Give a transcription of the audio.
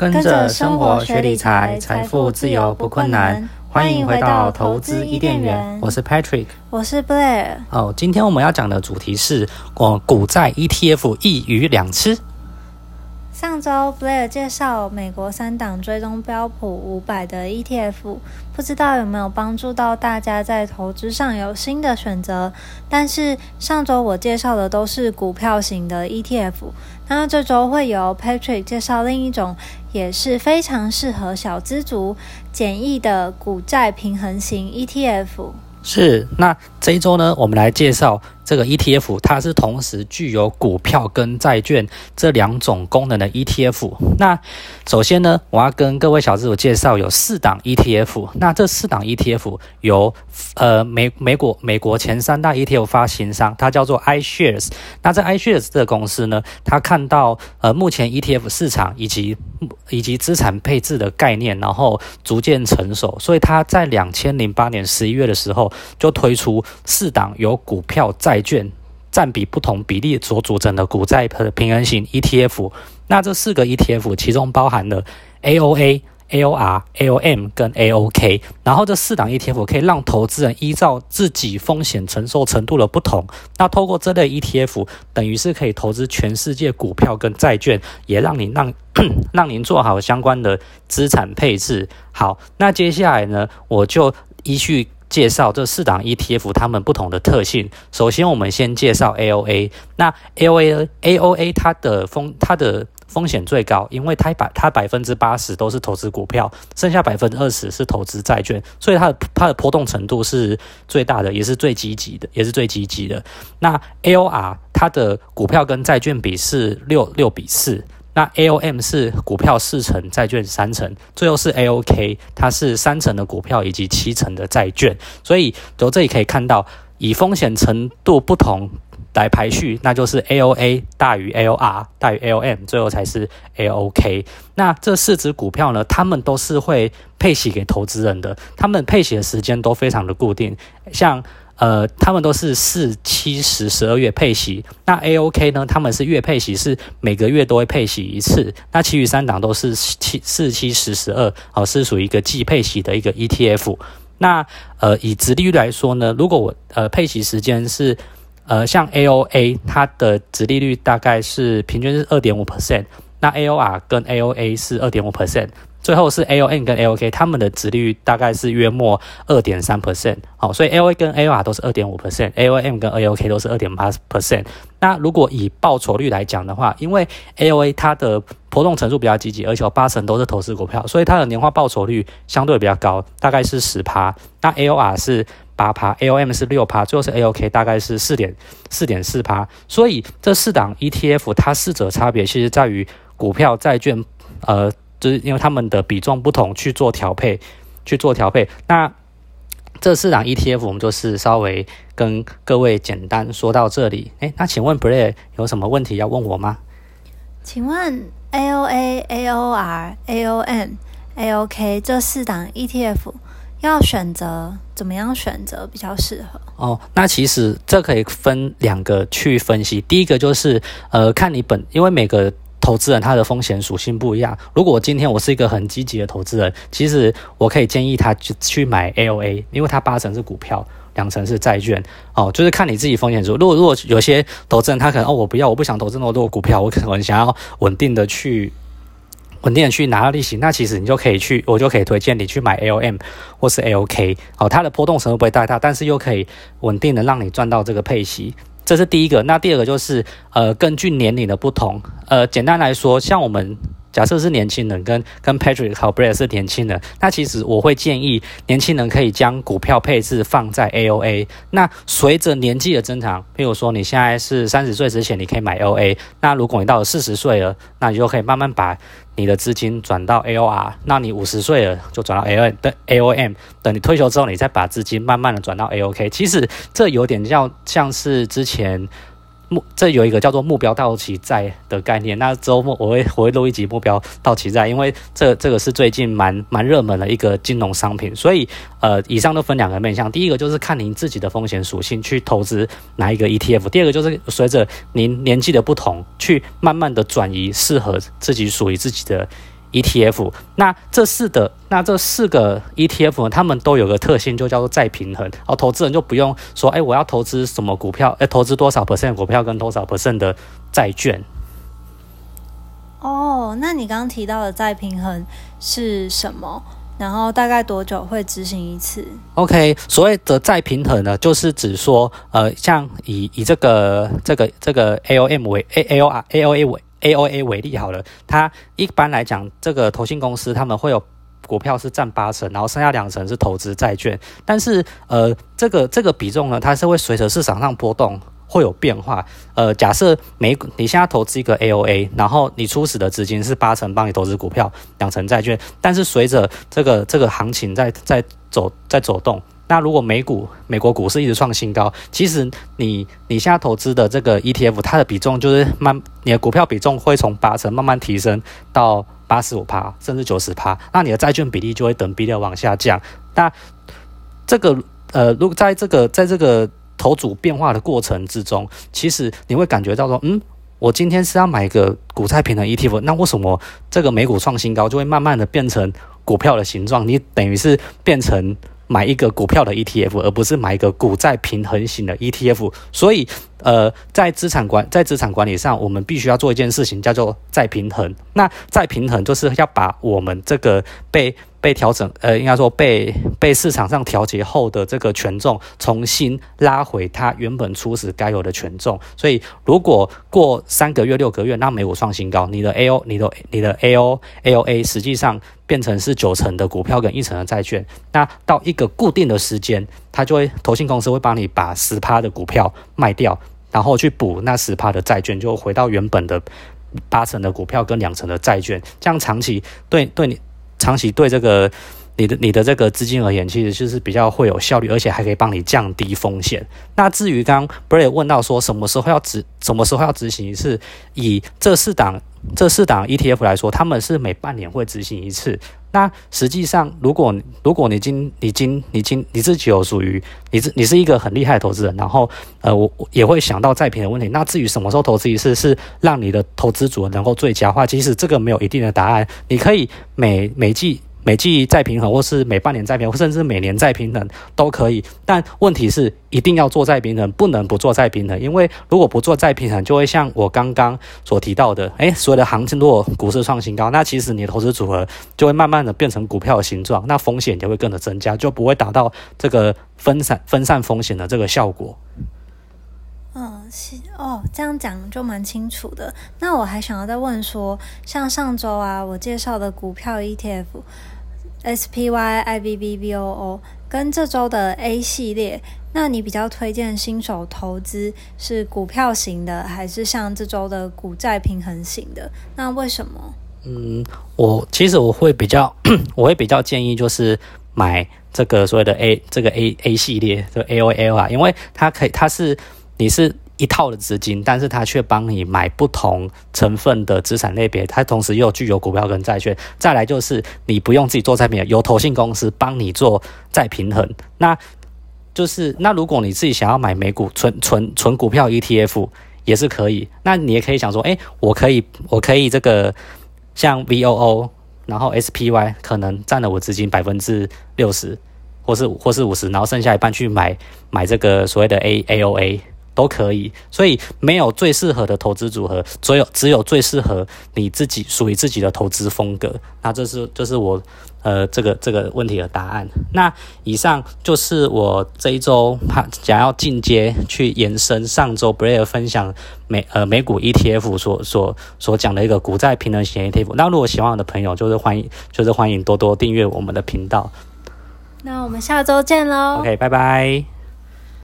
跟着生活学理财，财富自由不困难。欢迎回到投资伊甸园，我是 Patrick，我是 Blair。哦，今天我们要讲的主题是，哦，股债 ETF 一鱼两吃。上周 Blair 介绍美国三档追踪标普五百的 ETF，不知道有没有帮助到大家在投资上有新的选择。但是上周我介绍的都是股票型的 ETF，那这周会由 Patrick 介绍另一种，也是非常适合小资族简易的股债平衡型 ETF。是，那这一周呢，我们来介绍。这个 ETF 它是同时具有股票跟债券这两种功能的 ETF。那首先呢，我要跟各位小资主介绍有四档 ETF。那这四档 ETF 由呃美美国美国前三大 ETF 发行商，它叫做 iShares。那这 iShares 这个公司呢，它看到呃目前 ETF 市场以及以及资产配置的概念，然后逐渐成熟，所以它在两千零八年十一月的时候就推出四档有股票债券占比不同比例所组成的股债的平衡型 ETF，那这四个 ETF 其中包含了 AOA、AOR、AOM 跟 AOK，然后这四档 ETF 可以让投资人依照自己风险承受程度的不同，那透过这类 ETF，等于是可以投资全世界股票跟债券，也让你让 让您做好相关的资产配置。好，那接下来呢，我就依序。介绍这四档 ETF 它们不同的特性。首先，我们先介绍 AOA。那 AOA AOA 它的风它的风险最高，因为它百它百分之八十都是投资股票，剩下百分之二十是投资债券，所以它的它的波动程度是最大的，也是最积极的，也是最积极的。那 AOR 它的股票跟债券比是六六比四。那 AOM 是股票四成，债券三成，最后是 AOK，它是三成的股票以及七成的债券。所以从这里可以看到，以风险程度不同来排序，那就是 AOA 大于 AOR 大于 AOM，最后才是 AOK。那这四只股票呢，他们都是会配息给投资人的，他们配息的时间都非常的固定，像。呃，他们都是四七十十二月配息，那 AOK 呢？他们是月配息，是每个月都会配息一次。那其余三档都是七四七十十二，哦，是属于一个季配息的一个 ETF。那呃，以直利率来说呢，如果我呃配息时间是呃像 AOA，它的直利率大概是平均是二点五 percent，那 AOR 跟 AOA 是二点五 percent。最后是 AON 跟 AOK，他们的值率大概是约莫二点三 percent，好，所以 AOA 跟 AOR 都是二点五 percent，AOM 跟 AOK 都是二点八 percent。那如果以报酬率来讲的话，因为 AOA 它的波动程度比较积极，而且八成都是投资股票，所以它的年化报酬率相对比较高，大概是十趴。那 AOR 是八趴，AOM 是六趴，最后是 AOK 大概是四点四点四趴。所以这四档 ETF 它四者差别其实在于股票、债券，呃。就是因为他们的比重不同去做调配，去做调配。那这四档 ETF 我们就是稍微跟各位简单说到这里。诶，那请问 Blair 有什么问题要问我吗？请问 AOA、AOR、AON、AOK 这四档 ETF 要选择怎么样选择比较适合？哦，那其实这可以分两个去分析。第一个就是呃，看你本，因为每个。投资人他的风险属性不一样。如果今天我是一个很积极的投资人，其实我可以建议他去去买 AOA，因为它八成是股票，两成是债券。哦，就是看你自己风险如如果如果有些投资人他可能哦，我不要，我不想投资那么多股票，我可能想要稳定的去稳定的去拿到利息，那其实你就可以去，我就可以推荐你去买 AOM 或是 AOK。哦，它的波动程度不会太大，但是又可以稳定的让你赚到这个配息。这是第一个，那第二个就是，呃，根据年龄的不同，呃，简单来说，像我们。假设是年轻人跟跟 Patrick Cobr 是年轻人，那其实我会建议年轻人可以将股票配置放在 AOA。那随着年纪的增长，譬如说你现在是三十岁之前，你可以买 AOA。那如果你到了四十岁了，那你就可以慢慢把你的资金转到 AOR。那你五十岁了就转到 AOM 的 AOM。等你退休之后，你再把资金慢慢的转到 AOK。其实这有点像像是之前。目这有一个叫做目标到期债的概念，那周末我会我会录一集目标到期债，因为这这个是最近蛮蛮热门的一个金融商品，所以呃，以上都分两个面向，第一个就是看您自己的风险属性去投资哪一个 ETF，第二个就是随着您年纪的不同，去慢慢的转移适合自己属于自己的 ETF。那这四的那这四个 ETF 呢，他们都有个特性，就叫做再平衡。哦，投资人就不用说，哎，我要投资什么股票？哎，投资多少 percent 股票跟多少 percent 的债券？哦，那你刚刚提到的再平衡是什么？然后大概多久会执行一次？OK，所谓的再平衡呢，就是指说，呃，像以以这个这个这个 AOM 为 A A O R A O A 为 A O A 为例好了，它一般来讲，这个投信公司他们会有股票是占八成，然后剩下两成是投资债券，但是呃，这个这个比重呢，它是会随着市场上波动。会有变化，呃，假设每你现在投资一个 A O A，然后你初始的资金是八成帮你投资股票，两成债券，但是随着这个这个行情在在走在走动，那如果美股美国股市一直创新高，其实你你现在投资的这个 E T F，它的比重就是慢，你的股票比重会从八成慢慢提升到八十五趴，甚至九十趴，那你的债券比例就会等比例往下降。那这个呃，如果在这个在这个投组变化的过程之中，其实你会感觉到说，嗯，我今天是要买一个股债平衡 ETF，那为什么这个美股创新高就会慢慢的变成股票的形状？你等于是变成买一个股票的 ETF，而不是买一个股债平衡型的 ETF。所以，呃，在资产管在资产管理上，我们必须要做一件事情，叫做再平衡。那再平衡就是要把我们这个被被调整，呃，应该说被被市场上调节后的这个权重，重新拉回它原本初始该有的权重。所以，如果过三个月、六个月，那美股创新高，你的 A O、你的你的 A O、A O A 实际上变成是九成的股票跟一成的债券，那到一个固定的时间，它就会投信公司会帮你把十趴的股票卖掉，然后去补那十趴的债券，就回到原本的八成的股票跟两成的债券，这样长期对对你。长期对这个你的你的这个资金而言，其实就是比较会有效率，而且还可以帮你降低风险。那至于刚刚 Bray 问到说什么时候要执什么时候要执行一次，以这四档这四档 ETF 来说，他们是每半年会执行一次。那实际上，如果如果你今你今你今你自己有属于你是你是一个很厉害投资人，然后呃我也会想到再平的问题。那至于什么时候投资一次是让你的投资组合能够最佳化，其实这个没有一定的答案。你可以每每季。每季再平衡，或是每半年再平衡，甚至每年再平衡都可以。但问题是，一定要做再平衡，不能不做再平衡。因为如果不做再平衡，就会像我刚刚所提到的，诶，所有的行情如果股市创新高，那其实你的投资组合就会慢慢的变成股票的形状，那风险就会更的增加，就不会达到这个分散分散风险的这个效果。哦，这样讲就蛮清楚的。那我还想要再问说，像上周啊，我介绍的股票 ETF SPY IBBVOO，跟这周的 A 系列，那你比较推荐新手投资是股票型的，还是像这周的股债平衡型的？那为什么？嗯，我其实我会比较，我会比较建议就是买这个所谓的 A 这个 A A 系列，就 AOL 啊，因为它可以，它是。你是一套的资金，但是它却帮你买不同成分的资产类别，它同时又具有股票跟债券。再来就是你不用自己做再平衡，由投信公司帮你做再平衡。那就是那如果你自己想要买美股纯纯纯股票 ETF 也是可以。那你也可以想说，哎，我可以我可以这个像 VOO，然后 SPY 可能占了我资金百分之六十，或是或是五十，然后剩下一半去买买这个所谓的 A AOA。都可以，所以没有最适合的投资组合，只有只有最适合你自己属于自己的投资风格。那这是这是我呃这个这个问题的答案。那以上就是我这一周怕想要进阶去延伸上周 Blair 分享美呃美股 ETF 所所所讲的一个股债平衡型 ETF。那如果喜欢我的朋友，就是欢迎就是欢迎多多订阅我们的频道。那我们下周见喽。OK，拜拜。